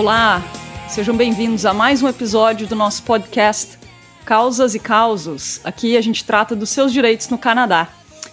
Olá, sejam bem-vindos a mais um episódio do nosso podcast Causas e Causos. Aqui a gente trata dos seus direitos no Canadá.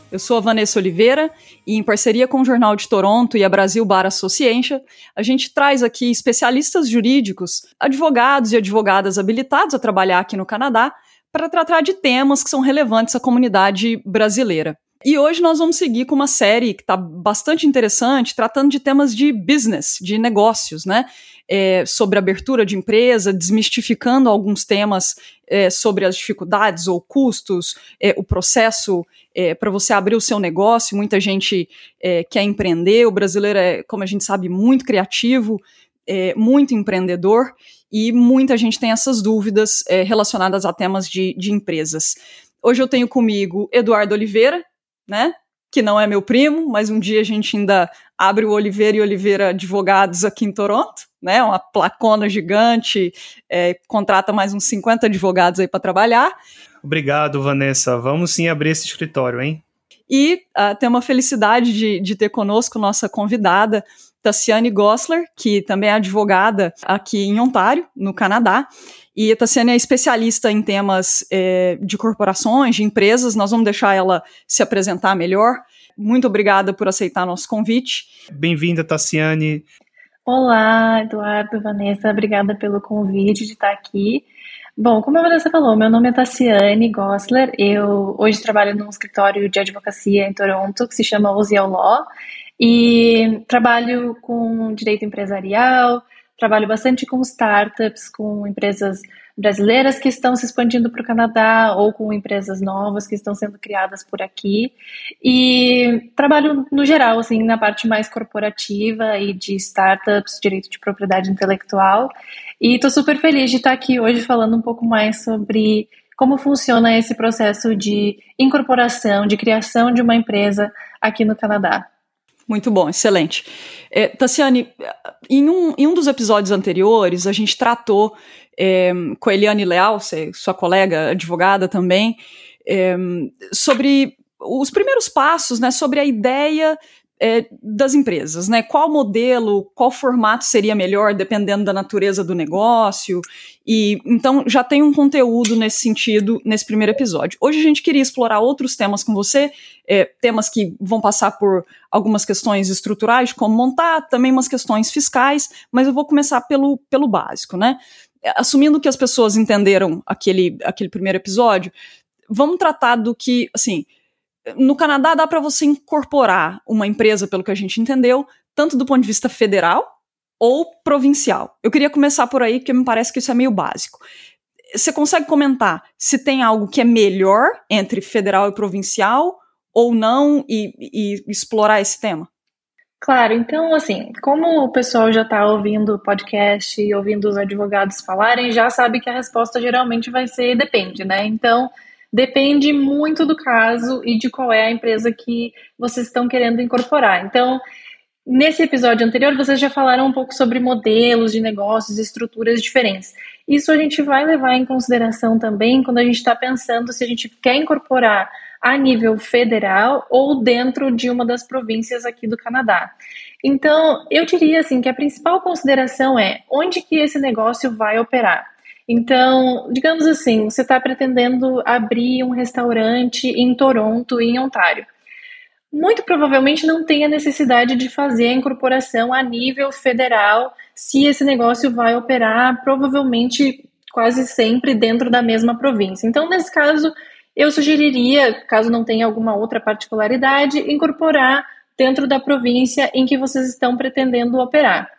Eu sou a Vanessa Oliveira e, em parceria com o Jornal de Toronto e a Brasil Bar Association, a gente traz aqui especialistas jurídicos, advogados e advogadas habilitados a trabalhar aqui no Canadá para tratar de temas que são relevantes à comunidade brasileira. E hoje nós vamos seguir com uma série que está bastante interessante, tratando de temas de business, de negócios, né? É, sobre abertura de empresa, desmistificando alguns temas é, sobre as dificuldades ou custos, é, o processo é, para você abrir o seu negócio. Muita gente é, quer empreender, o brasileiro é, como a gente sabe, muito criativo, é, muito empreendedor e muita gente tem essas dúvidas relacionadas a temas de, de empresas. Hoje eu tenho comigo Eduardo Oliveira, né? Que não é meu primo, mas um dia a gente ainda abre o Oliveira e Oliveira Advogados aqui em Toronto, né? Uma placona gigante, é, contrata mais uns 50 advogados aí para trabalhar. Obrigado, Vanessa. Vamos sim abrir esse escritório, hein? E uh, tem uma felicidade de, de ter conosco nossa convidada, Tassiane Gossler, que também é advogada aqui em Ontário, no Canadá. E a Tassiane é especialista em temas é, de corporações, de empresas. Nós vamos deixar ela se apresentar melhor. Muito obrigada por aceitar nosso convite. Bem-vinda, Tassiane. Olá, Eduardo, Vanessa, obrigada pelo convite de estar aqui. Bom, como a Vanessa falou, meu nome é Tassiane Gossler, eu hoje trabalho num escritório de advocacia em Toronto que se chama Oziel Law e trabalho com direito empresarial, trabalho bastante com startups, com empresas brasileiras que estão se expandindo para o Canadá ou com empresas novas que estão sendo criadas por aqui. E trabalho no geral, assim, na parte mais corporativa e de startups, direito de propriedade intelectual. E estou super feliz de estar aqui hoje falando um pouco mais sobre como funciona esse processo de incorporação, de criação de uma empresa aqui no Canadá. Muito bom, excelente. É, Tassiane, em um, em um dos episódios anteriores, a gente tratou é, com a Eliane Leal, sua colega advogada também, é, sobre os primeiros passos, né, sobre a ideia é, das empresas, né? Qual modelo, qual formato seria melhor dependendo da natureza do negócio. E então já tem um conteúdo nesse sentido nesse primeiro episódio. Hoje a gente queria explorar outros temas com você, é, temas que vão passar por algumas questões estruturais, como montar, também umas questões fiscais, mas eu vou começar pelo, pelo básico, né? Assumindo que as pessoas entenderam aquele, aquele primeiro episódio, vamos tratar do que, assim, no Canadá dá para você incorporar uma empresa, pelo que a gente entendeu, tanto do ponto de vista federal ou provincial. Eu queria começar por aí, porque me parece que isso é meio básico. Você consegue comentar se tem algo que é melhor entre federal e provincial ou não e, e explorar esse tema? Claro, então, assim, como o pessoal já está ouvindo o podcast e ouvindo os advogados falarem, já sabe que a resposta geralmente vai ser depende, né? Então, Depende muito do caso e de qual é a empresa que vocês estão querendo incorporar. Então, nesse episódio anterior, vocês já falaram um pouco sobre modelos de negócios, estruturas diferentes. Isso a gente vai levar em consideração também quando a gente está pensando se a gente quer incorporar a nível federal ou dentro de uma das províncias aqui do Canadá. Então, eu diria assim que a principal consideração é onde que esse negócio vai operar. Então, digamos assim, você está pretendendo abrir um restaurante em Toronto em Ontário. Muito provavelmente não tem a necessidade de fazer a incorporação a nível federal se esse negócio vai operar provavelmente quase sempre dentro da mesma província. Então, nesse caso, eu sugeriria, caso não tenha alguma outra particularidade, incorporar dentro da província em que vocês estão pretendendo operar.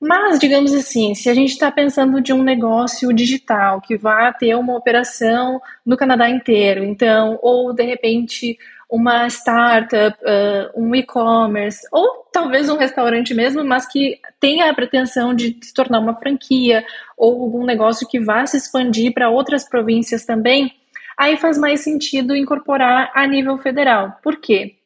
Mas, digamos assim, se a gente está pensando de um negócio digital que vai ter uma operação no Canadá inteiro, então, ou de repente uma startup, uh, um e-commerce, ou talvez um restaurante mesmo, mas que tenha a pretensão de se tornar uma franquia, ou algum negócio que vá se expandir para outras províncias também, aí faz mais sentido incorporar a nível federal. Por quê?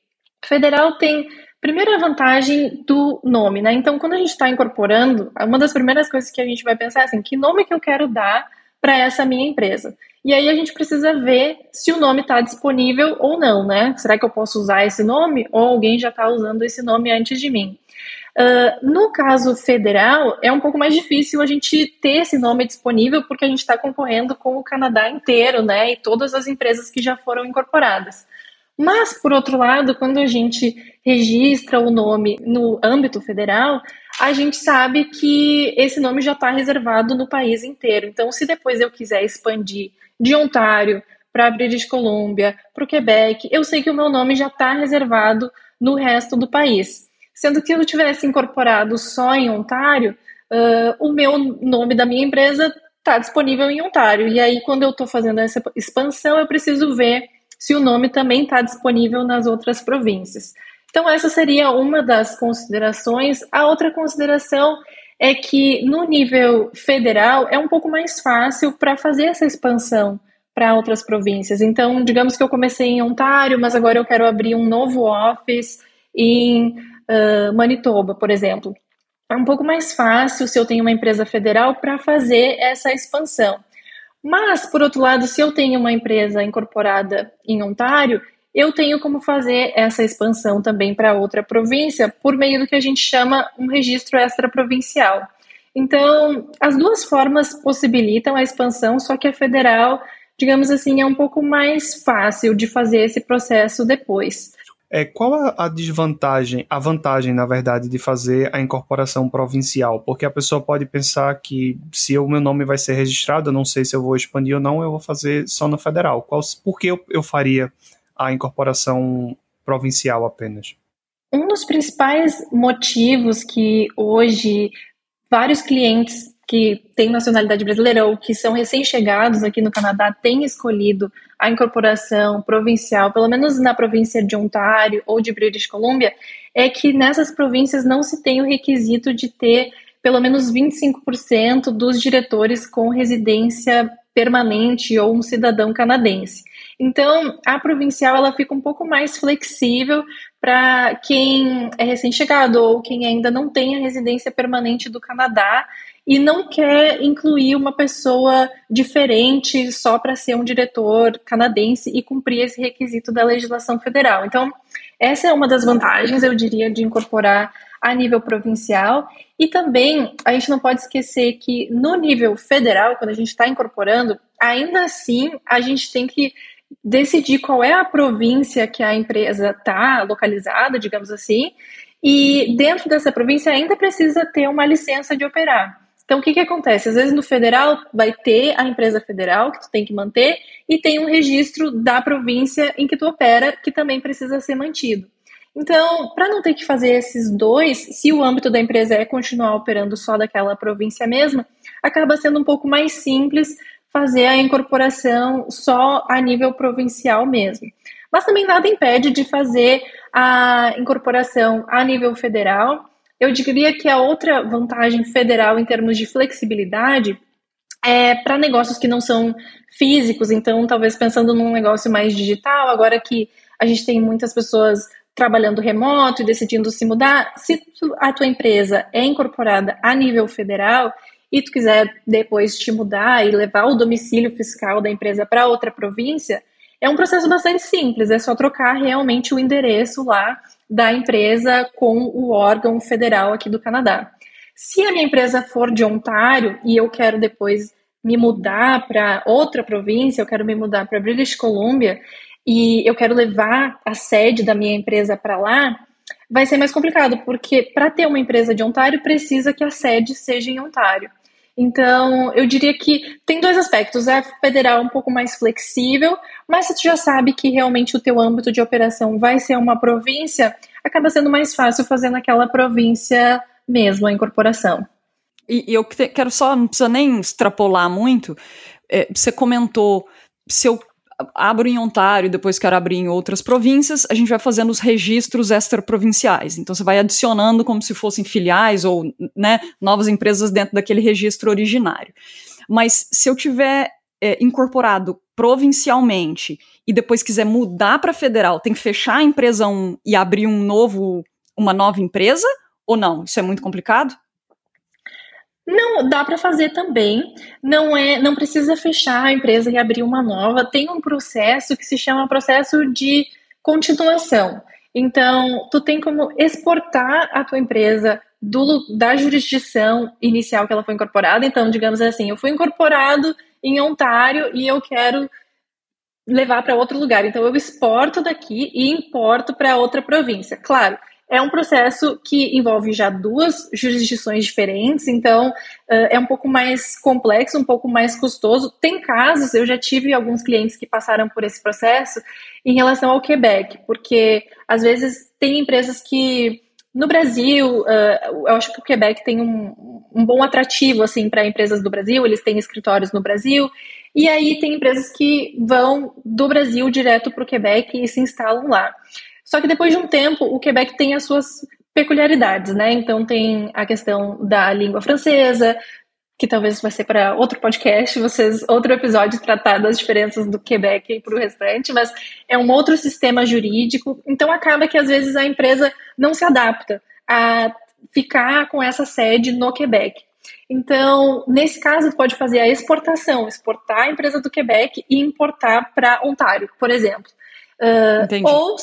Federal tem Primeira vantagem do nome, né? Então, quando a gente está incorporando, uma das primeiras coisas que a gente vai pensar é assim: que nome que eu quero dar para essa minha empresa? E aí a gente precisa ver se o nome está disponível ou não, né? Será que eu posso usar esse nome ou alguém já está usando esse nome antes de mim? Uh, no caso federal, é um pouco mais difícil a gente ter esse nome disponível porque a gente está concorrendo com o Canadá inteiro, né? E todas as empresas que já foram incorporadas. Mas, por outro lado, quando a gente registra o nome no âmbito federal, a gente sabe que esse nome já está reservado no país inteiro. Então, se depois eu quiser expandir de Ontário para British Columbia, para o Quebec, eu sei que o meu nome já está reservado no resto do país. Sendo que eu tivesse incorporado só em Ontário, uh, o meu nome da minha empresa está disponível em Ontário. E aí, quando eu estou fazendo essa expansão, eu preciso ver se o nome também está disponível nas outras províncias. Então, essa seria uma das considerações. A outra consideração é que no nível federal é um pouco mais fácil para fazer essa expansão para outras províncias. Então, digamos que eu comecei em Ontário, mas agora eu quero abrir um novo office em uh, Manitoba, por exemplo. É um pouco mais fácil se eu tenho uma empresa federal para fazer essa expansão. Mas, por outro lado, se eu tenho uma empresa incorporada em Ontário, eu tenho como fazer essa expansão também para outra província por meio do que a gente chama um registro extraprovincial. Então, as duas formas possibilitam a expansão, só que a federal, digamos assim, é um pouco mais fácil de fazer esse processo depois. É, qual a, a, desvantagem, a vantagem, na verdade, de fazer a incorporação provincial? Porque a pessoa pode pensar que se o meu nome vai ser registrado, eu não sei se eu vou expandir ou não, eu vou fazer só no federal. Qual, por que eu, eu faria a incorporação provincial apenas? Um dos principais motivos que hoje vários clientes que têm nacionalidade brasileira ou que são recém-chegados aqui no Canadá têm escolhido a incorporação provincial, pelo menos na província de Ontário ou de British Columbia, é que nessas províncias não se tem o requisito de ter pelo menos 25% dos diretores com residência permanente ou um cidadão canadense. Então, a provincial ela fica um pouco mais flexível para quem é recém-chegado ou quem ainda não tem a residência permanente do Canadá e não quer incluir uma pessoa diferente só para ser um diretor canadense e cumprir esse requisito da legislação federal. Então, essa é uma das vantagens, eu diria, de incorporar a nível provincial. E também a gente não pode esquecer que no nível federal, quando a gente está incorporando, ainda assim a gente tem que decidir qual é a província que a empresa está localizada, digamos assim, e dentro dessa província ainda precisa ter uma licença de operar. Então, o que, que acontece? Às vezes no federal vai ter a empresa federal que tu tem que manter e tem um registro da província em que tu opera que também precisa ser mantido. Então, para não ter que fazer esses dois, se o âmbito da empresa é continuar operando só daquela província mesma, acaba sendo um pouco mais simples fazer a incorporação só a nível provincial mesmo. Mas também nada impede de fazer a incorporação a nível federal eu diria que a outra vantagem federal em termos de flexibilidade é para negócios que não são físicos, então talvez pensando num negócio mais digital, agora que a gente tem muitas pessoas trabalhando remoto e decidindo se mudar, se a tua empresa é incorporada a nível federal e tu quiser depois te mudar e levar o domicílio fiscal da empresa para outra província, é um processo bastante simples, é só trocar realmente o endereço lá da empresa com o órgão federal aqui do Canadá. Se a minha empresa for de Ontário e eu quero depois me mudar para outra província, eu quero me mudar para British Columbia e eu quero levar a sede da minha empresa para lá, vai ser mais complicado, porque para ter uma empresa de Ontário precisa que a sede seja em Ontário. Então, eu diria que tem dois aspectos. A federal um pouco mais flexível, mas se tu já sabe que realmente o teu âmbito de operação vai ser uma província, acaba sendo mais fácil fazer naquela província mesmo a incorporação. E, e eu quero só, não precisa nem extrapolar muito, é, você comentou, se eu abro em Ontário, depois quero abrir em outras províncias, a gente vai fazendo os registros extraprovinciais. Então você vai adicionando como se fossem filiais ou né, novas empresas dentro daquele registro originário. Mas se eu tiver é, incorporado provincialmente e depois quiser mudar para federal, tem que fechar a empresa 1 e abrir um novo, uma nova empresa? Ou não? Isso é muito complicado? Não, dá para fazer também. Não é, não precisa fechar a empresa e abrir uma nova. Tem um processo que se chama processo de continuação. Então, tu tem como exportar a tua empresa do, da jurisdição inicial que ela foi incorporada. Então, digamos assim, eu fui incorporado em Ontário e eu quero levar para outro lugar. Então, eu exporto daqui e importo para outra província. Claro, é um processo que envolve já duas jurisdições diferentes, então é um pouco mais complexo, um pouco mais custoso. Tem casos, eu já tive alguns clientes que passaram por esse processo em relação ao Quebec, porque às vezes tem empresas que no Brasil, eu acho que o Quebec tem um, um bom atrativo assim para empresas do Brasil, eles têm escritórios no Brasil, e aí tem empresas que vão do Brasil direto para o Quebec e se instalam lá. Só que depois de um tempo, o Quebec tem as suas peculiaridades, né? Então tem a questão da língua francesa, que talvez vai ser para outro podcast, vocês outro episódio tratar das diferenças do Quebec para o restante, mas é um outro sistema jurídico, então acaba que às vezes a empresa não se adapta a ficar com essa sede no Quebec. Então, nesse caso, pode fazer a exportação, exportar a empresa do Quebec e importar para Ontário, por exemplo. Uh, ou,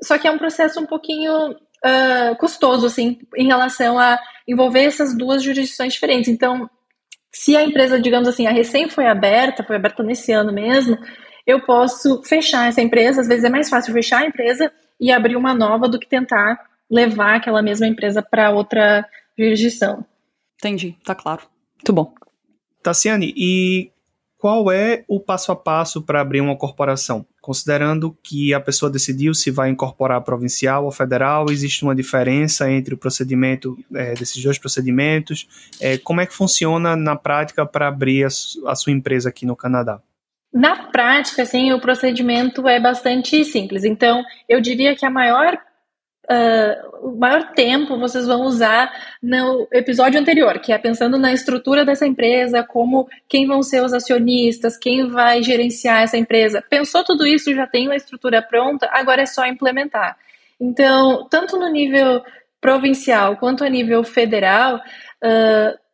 só que é um processo um pouquinho uh, custoso, assim, em relação a envolver essas duas jurisdições diferentes. Então, se a empresa, digamos assim, a recém foi aberta, foi aberta nesse ano mesmo, eu posso fechar essa empresa. Às vezes é mais fácil fechar a empresa e abrir uma nova do que tentar levar aquela mesma empresa para outra jurisdição. Entendi, tá claro. Muito bom. Tassiane, e qual é o passo a passo para abrir uma corporação? Considerando que a pessoa decidiu se vai incorporar provincial ou federal, existe uma diferença entre o procedimento é, desses dois procedimentos? É, como é que funciona na prática para abrir a, a sua empresa aqui no Canadá? Na prática, assim, o procedimento é bastante simples. Então, eu diria que a maior uh, o maior tempo vocês vão usar no episódio anterior, que é pensando na estrutura dessa empresa, como quem vão ser os acionistas, quem vai gerenciar essa empresa. Pensou tudo isso, já tem uma estrutura pronta, agora é só implementar. Então, tanto no nível provincial quanto a nível federal, uh,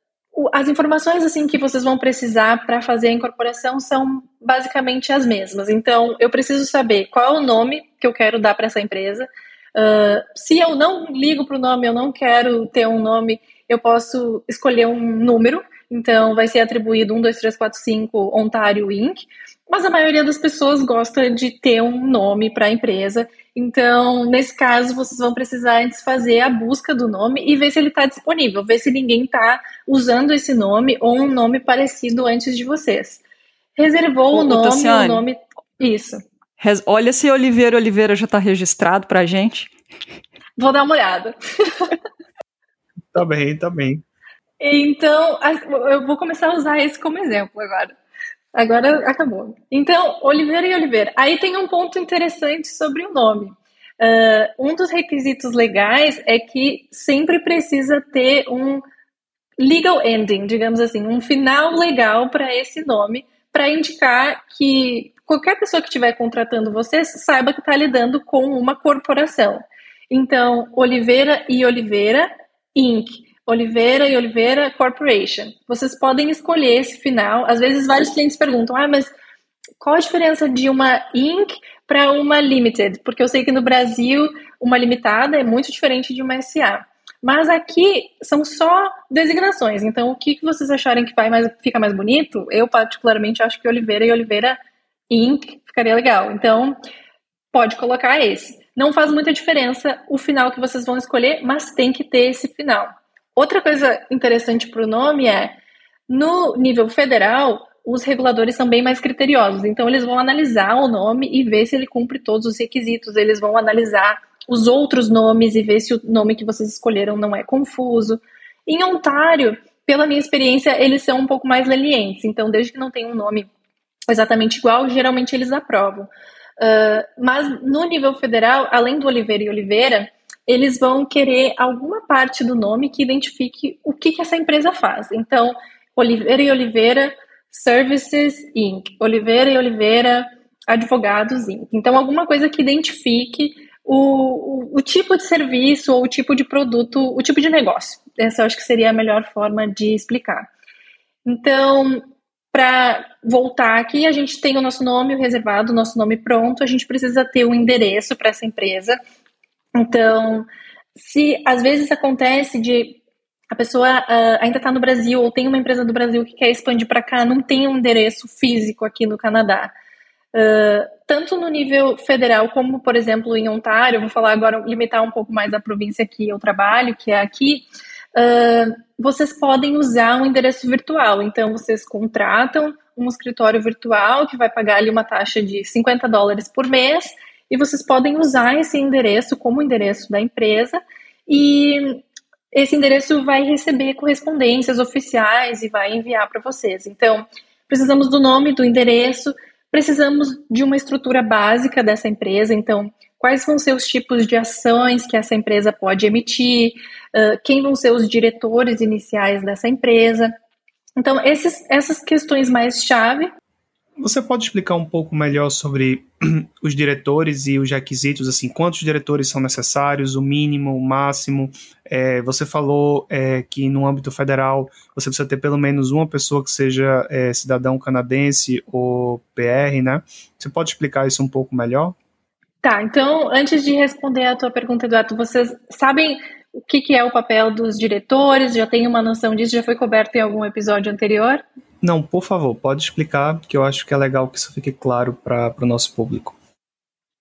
as informações assim que vocês vão precisar para fazer a incorporação são basicamente as mesmas. Então, eu preciso saber qual é o nome que eu quero dar para essa empresa, Uh, se eu não ligo para o nome, eu não quero ter um nome, eu posso escolher um número, então vai ser atribuído 1, 2, 3, 4, 5 Ontário Inc. Mas a maioria das pessoas gosta de ter um nome para a empresa, então nesse caso vocês vão precisar antes fazer a busca do nome e ver se ele está disponível, ver se ninguém está usando esse nome ou um nome parecido antes de vocês. Reservou o, o nome, o nome. Isso. Olha se Oliveira Oliveira já está registrado para a gente. Vou dar uma olhada. tá bem, tá bem. Então, eu vou começar a usar esse como exemplo agora. Agora acabou. Então, Oliveira e Oliveira. Aí tem um ponto interessante sobre o nome. Uh, um dos requisitos legais é que sempre precisa ter um legal ending, digamos assim, um final legal para esse nome, para indicar que qualquer pessoa que estiver contratando você saiba que está lidando com uma corporação. Então, Oliveira e Oliveira Inc. Oliveira e Oliveira Corporation. Vocês podem escolher esse final. Às vezes, vários clientes perguntam: ah, mas qual a diferença de uma Inc. para uma Limited? Porque eu sei que no Brasil, uma limitada é muito diferente de uma SA. Mas aqui são só designações. Então, o que vocês acharem que vai mais, fica mais bonito? Eu, particularmente, acho que Oliveira e Oliveira Inc. ficaria legal. Então, pode colocar esse. Não faz muita diferença o final que vocês vão escolher, mas tem que ter esse final. Outra coisa interessante para o nome é, no nível federal, os reguladores são bem mais criteriosos. Então, eles vão analisar o nome e ver se ele cumpre todos os requisitos. Eles vão analisar os outros nomes e ver se o nome que vocês escolheram não é confuso. Em Ontário, pela minha experiência, eles são um pouco mais lenientes. Então, desde que não tenha um nome exatamente igual, geralmente eles aprovam. Uh, mas no nível federal, além do Oliveira e Oliveira, eles vão querer alguma parte do nome que identifique o que, que essa empresa faz. Então, Oliveira e Oliveira Services Inc., Oliveira e Oliveira Advogados Inc. Então, alguma coisa que identifique o, o, tipo de serviço ou o tipo de produto, o tipo de negócio. Essa eu acho que seria a melhor forma de explicar. Então, para voltar aqui, a gente tem o nosso nome reservado, o nosso nome pronto, a gente precisa ter um endereço para essa empresa. Então, se às vezes acontece de a pessoa uh, ainda está no Brasil ou tem uma empresa do Brasil que quer expandir para cá, não tem um endereço físico aqui no Canadá. Uh, tanto no nível federal como, por exemplo, em Ontário, vou falar agora, limitar um pouco mais a província que eu trabalho, que é aqui, uh, vocês podem usar um endereço virtual. Então, vocês contratam um escritório virtual que vai pagar ali uma taxa de 50 dólares por mês e vocês podem usar esse endereço como endereço da empresa e esse endereço vai receber correspondências oficiais e vai enviar para vocês. Então, precisamos do nome, do endereço, precisamos de uma estrutura básica dessa empresa. Então, quais vão ser os tipos de ações que essa empresa pode emitir, uh, quem vão ser os diretores iniciais dessa empresa. Então, esses, essas questões mais chave você pode explicar um pouco melhor sobre os diretores e os requisitos, assim, quantos diretores são necessários, o mínimo, o máximo? É, você falou é, que no âmbito federal você precisa ter pelo menos uma pessoa que seja é, cidadão canadense ou PR, né? Você pode explicar isso um pouco melhor? Tá, então, antes de responder a tua pergunta, Eduardo, vocês sabem o que, que é o papel dos diretores? Já tem uma noção disso? Já foi coberto em algum episódio anterior? Não, por favor, pode explicar, que eu acho que é legal que isso fique claro para o nosso público.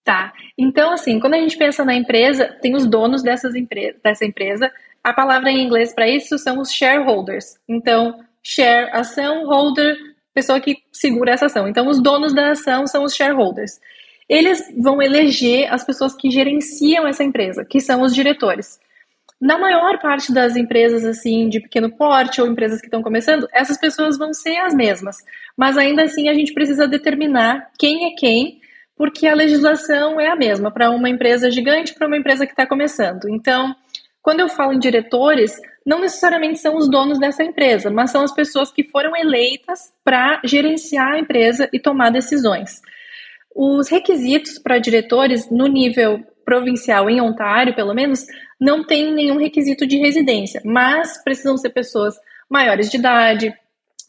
Tá. Então, assim, quando a gente pensa na empresa, tem os donos dessas empre dessa empresa. A palavra em inglês para isso são os shareholders. Então, share, ação, holder, pessoa que segura essa ação. Então, os donos da ação são os shareholders. Eles vão eleger as pessoas que gerenciam essa empresa, que são os diretores. Na maior parte das empresas assim de pequeno porte ou empresas que estão começando, essas pessoas vão ser as mesmas. Mas ainda assim a gente precisa determinar quem é quem, porque a legislação é a mesma para uma empresa gigante para uma empresa que está começando. Então, quando eu falo em diretores, não necessariamente são os donos dessa empresa, mas são as pessoas que foram eleitas para gerenciar a empresa e tomar decisões. Os requisitos para diretores no nível provincial, em Ontário, pelo menos, não tem nenhum requisito de residência, mas precisam ser pessoas maiores de idade,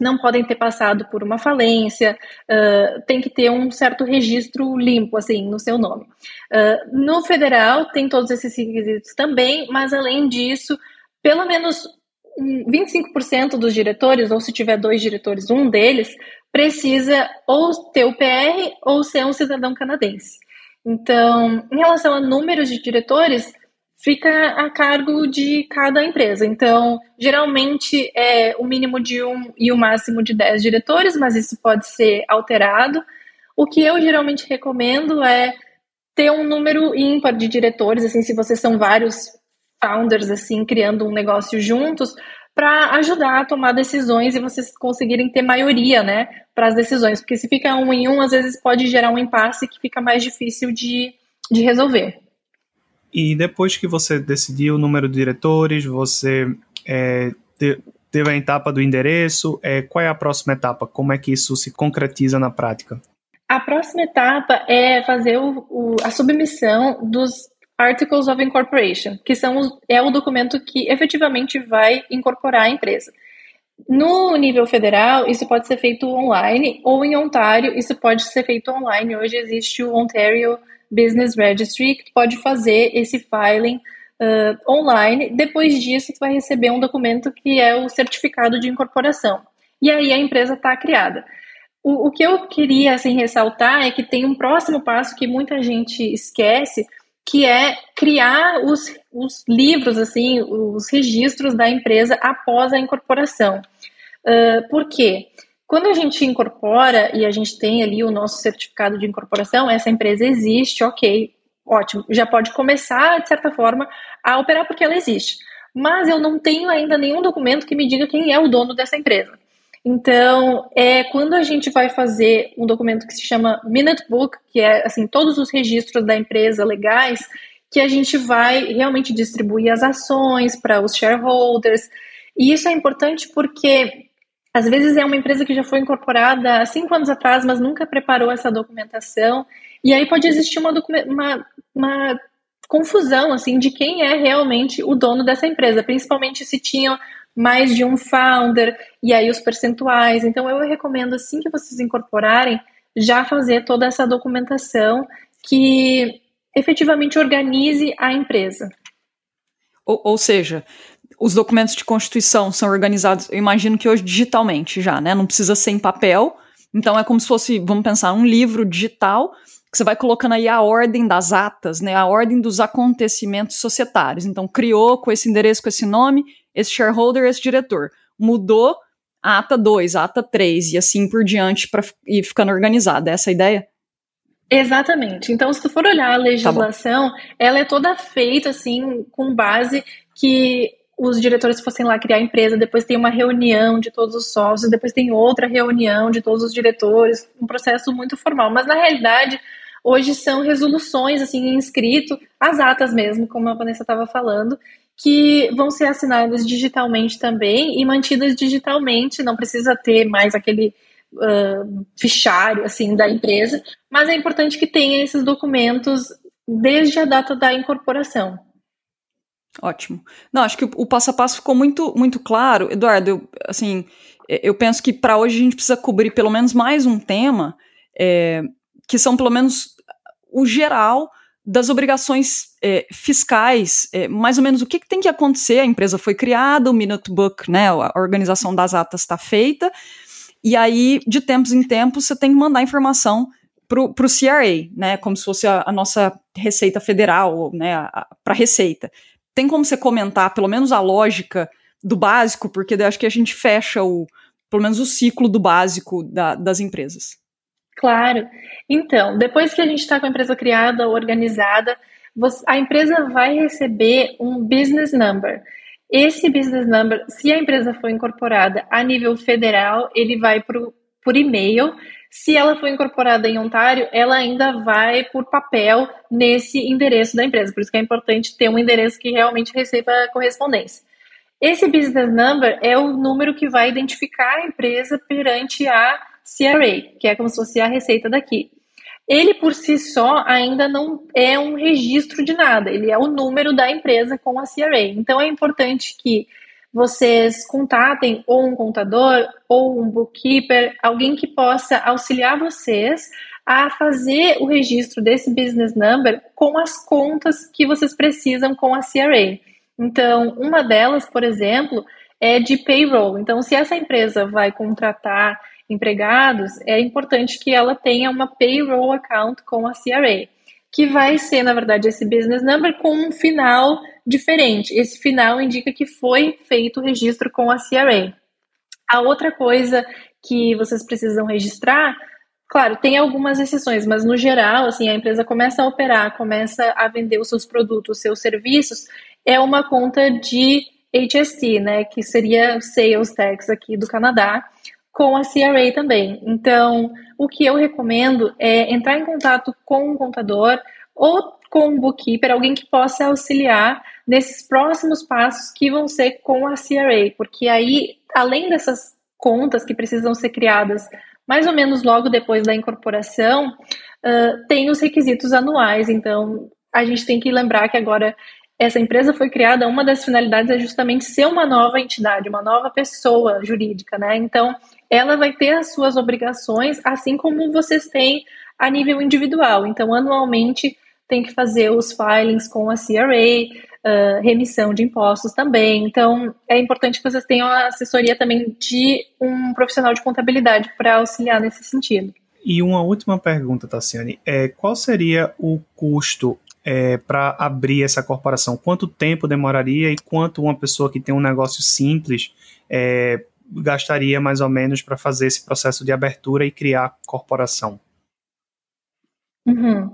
não podem ter passado por uma falência, uh, tem que ter um certo registro limpo, assim, no seu nome. Uh, no federal, tem todos esses requisitos também, mas além disso, pelo menos 25% dos diretores, ou se tiver dois diretores, um deles, precisa ou ter o PR ou ser um cidadão canadense. Então, em relação a números de diretores, fica a cargo de cada empresa. Então, geralmente é o mínimo de um e o máximo de 10 diretores, mas isso pode ser alterado. O que eu geralmente recomendo é ter um número ímpar de diretores, assim, se vocês são vários founders, assim, criando um negócio juntos, para ajudar a tomar decisões e vocês conseguirem ter maioria, né, para as decisões. Porque se fica um em um, às vezes pode gerar um impasse que fica mais difícil de, de resolver. E depois que você decidiu o número de diretores, você é, teve a etapa do endereço, é, qual é a próxima etapa? Como é que isso se concretiza na prática? A próxima etapa é fazer o, o, a submissão dos Articles of Incorporation, que são os, é o documento que efetivamente vai incorporar a empresa. No nível federal, isso pode ser feito online, ou em Ontário, isso pode ser feito online. Hoje existe o Ontario Business Registry, que pode fazer esse filing uh, online. Depois disso, tu vai receber um documento que é o certificado de incorporação. E aí a empresa está criada. O, o, que eu queria assim, ressaltar é que tem um próximo passo que muita gente esquece, que é criar os, os livros, assim, os registros da empresa após a incorporação. Uh, por quê? Quando a gente incorpora e a gente tem ali o nosso certificado de incorporação, essa empresa existe, ok, ótimo, já pode começar, de certa forma, a operar porque ela existe. Mas eu não tenho ainda nenhum documento que me diga quem é o dono dessa empresa. Então, é quando a gente vai fazer um documento que se chama Minute Book, que é assim todos os registros da empresa legais, que a gente vai realmente distribuir as ações para os shareholders. E isso é importante porque às vezes é uma empresa que já foi incorporada há cinco anos atrás, mas nunca preparou essa documentação. E aí pode existir uma, uma, uma confusão assim de quem é realmente o dono dessa empresa, principalmente se tinham mais de um founder e aí os percentuais. Então eu recomendo assim que vocês incorporarem já fazer toda essa documentação que efetivamente organize a empresa. Ou, ou seja, os documentos de constituição são organizados, eu imagino que hoje digitalmente já, né? Não precisa ser em papel. Então é como se fosse, vamos pensar, um livro digital que você vai colocando aí a ordem das atas, né? A ordem dos acontecimentos societários. Então criou com esse endereço, com esse nome, esse shareholder, esse diretor. Mudou a ata 2, a ata 3 e assim por diante para ir ficando organizada. É essa a ideia? Exatamente. Então, se tu for olhar a tá legislação, tá ela é toda feita assim com base que os diretores fossem lá criar a empresa, depois tem uma reunião de todos os sócios, depois tem outra reunião de todos os diretores, um processo muito formal. Mas na realidade, hoje são resoluções assim em escrito, as atas mesmo, como a Vanessa estava falando, que vão ser assinadas digitalmente também e mantidas digitalmente, não precisa ter mais aquele uh, fichário assim da empresa, mas é importante que tenha esses documentos desde a data da incorporação. Ótimo. Não, acho que o, passo a passo ficou muito, muito claro. Eduardo, eu, assim, eu penso que para hoje a gente precisa cobrir pelo menos mais um tema, é, que são pelo menos o geral das obrigações é, fiscais, é, mais ou menos o que, que, tem que acontecer. A empresa foi criada, o Minute Book, né, a organização das atas está feita, e aí, de tempos em tempos, você tem que mandar informação para o CRA, né, como se fosse a, a nossa Receita Federal, né, para a Receita. Tem como você comentar, pelo menos, a lógica do básico, porque acho que a gente fecha o, pelo menos o ciclo do básico da, das empresas. Claro. Então, depois que a gente está com a empresa criada, organizada, você, a empresa vai receber um business number. Esse business number, se a empresa for incorporada a nível federal, ele vai pro, por e-mail. Se ela for incorporada em Ontário, ela ainda vai por papel nesse endereço da empresa. Por isso que é importante ter um endereço que realmente receba correspondência. Esse business number é o número que vai identificar a empresa perante a CRA, que é como se fosse a receita daqui ele por si só ainda não é um registro de nada, ele é o número da empresa com a CRA. Então é importante que vocês contatem ou um contador ou um bookkeeper, alguém que possa auxiliar vocês a fazer o registro desse business number com as contas que vocês precisam com a CRA. Então, uma delas, por exemplo, é de payroll. Então, se essa empresa vai contratar empregados, é importante que ela tenha uma payroll account com a CRA, que vai ser, na verdade, esse business number com um final diferente. Esse final indica que foi feito o registro com a CRA. A outra coisa que vocês precisam registrar, claro, tem algumas exceções, mas no geral, assim, a empresa começa a operar, começa a vender os seus produtos, os seus serviços, é uma conta de HST, né, que seria Sales Tax aqui do Canadá, com a CRA também. Então, o que eu recomendo é entrar em contato com um contador ou com um bookkeeper, alguém que possa auxiliar nesses próximos passos que vão ser com a CRA, porque aí, além dessas contas que precisam ser criadas mais ou menos logo depois da incorporação, uh, tem os requisitos anuais. Então, a gente tem que lembrar que agora essa empresa foi criada, uma das finalidades é justamente ser uma nova entidade, uma nova pessoa jurídica, né? Então, ela vai ter as suas obrigações, assim como vocês têm a nível individual. Então, anualmente tem que fazer os filings com a CRA, uh, remissão de impostos também. Então, é importante que vocês tenham a assessoria também de um profissional de contabilidade para auxiliar nesse sentido. E uma última pergunta, Tassiane, é, qual seria o custo é, para abrir essa corporação? Quanto tempo demoraria e quanto uma pessoa que tem um negócio simples é, gastaria mais ou menos para fazer esse processo de abertura e criar a corporação? Uhum.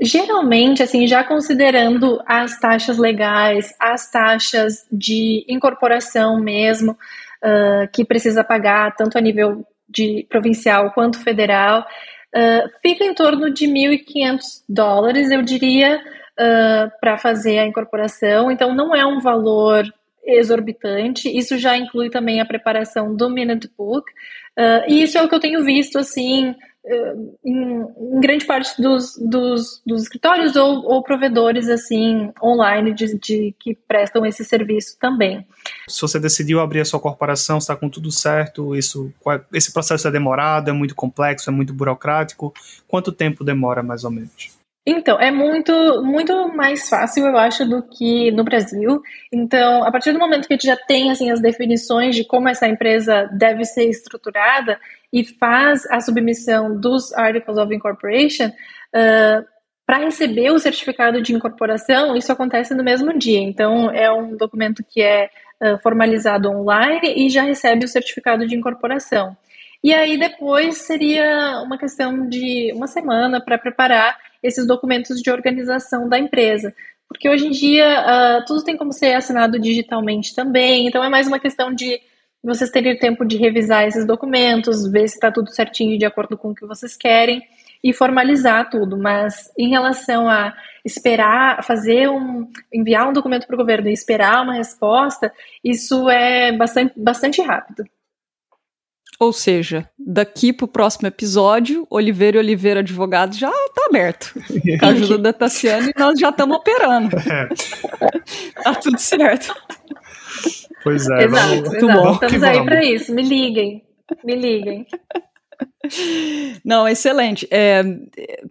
Geralmente, assim, já considerando as taxas legais, as taxas de incorporação mesmo, uh, que precisa pagar, tanto a nível de provincial quanto federal, uh, fica em torno de 1.500 dólares, eu diria, uh, para fazer a incorporação. Então, não é um valor exorbitante. Isso já inclui também a preparação do Minute Book. Uh, e isso é o que eu tenho visto, assim, em, em, grande parte dos, dos, dos escritórios ou, ou, provedores assim online de, de, que prestam esse serviço também. Se você decidiu abrir a sua corporação, está com tudo certo, isso, esse processo é demorado, é muito complexo, é muito burocrático. Quanto tempo demora mais ou menos? Então, é muito, muito mais fácil, eu acho, do que no Brasil. Então, a partir do momento que a gente já tem assim, as definições de como essa empresa deve ser estruturada e faz a submissão dos Articles of Incorporation, uh, para receber o certificado de incorporação, isso acontece no mesmo dia. Então, é um documento que é uh, formalizado online e já recebe o certificado de incorporação. E aí, depois, seria uma questão de uma semana para preparar esses documentos de organização da empresa. Porque hoje em dia uh, tudo tem como ser assinado digitalmente também, então é mais uma questão de vocês terem tempo de revisar esses documentos, ver se está tudo certinho de acordo com o que vocês querem e formalizar tudo. Mas em relação a esperar, fazer um, enviar um documento para o governo e esperar uma resposta, isso é bastante, bastante rápido. Ou seja, daqui para o próximo episódio, Oliveira e Oliveira Advogados já está aberto. Com a ajuda da Tassiana e nós já estamos operando. É. tá tudo certo. Pois é. Exato, vamos, exato. Bom, estamos aí para isso. Me liguem. Me liguem. Não, excelente. É,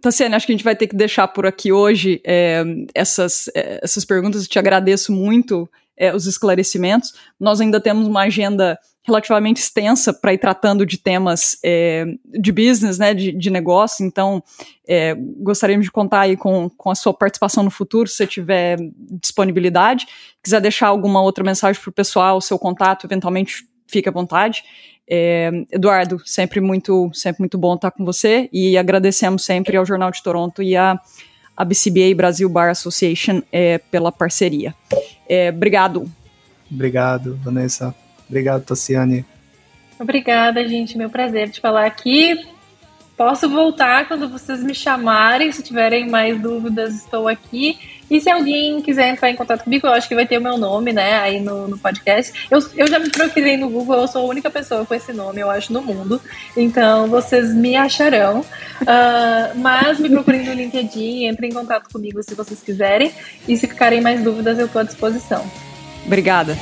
Tassiana, acho que a gente vai ter que deixar por aqui hoje é, essas, é, essas perguntas. Eu te agradeço muito é, os esclarecimentos. Nós ainda temos uma agenda relativamente extensa para ir tratando de temas é, de business, né, de, de negócio, então é, gostaríamos de contar aí com, com a sua participação no futuro, se você tiver disponibilidade. Quiser deixar alguma outra mensagem para o pessoal, seu contato, eventualmente fique à vontade. É, Eduardo, sempre muito, sempre muito bom estar com você e agradecemos sempre ao Jornal de Toronto e à a BCBA Brasil Bar Association é, pela parceria. É, obrigado. Obrigado, Vanessa. Obrigado, Tassiane. Obrigada, gente. Meu prazer de falar aqui. Posso voltar quando vocês me chamarem. Se tiverem mais dúvidas, estou aqui. E se alguém quiser entrar em contato comigo, eu acho que vai ter o meu nome, né, aí no, no podcast. Eu, eu já me procurei no Google, eu sou a única pessoa com esse nome, eu acho, no mundo. Então, vocês me acharão. Uh, mas me procurem no LinkedIn, entrem em contato comigo se vocês quiserem. E se ficarem mais dúvidas, eu estou à disposição. Obrigada.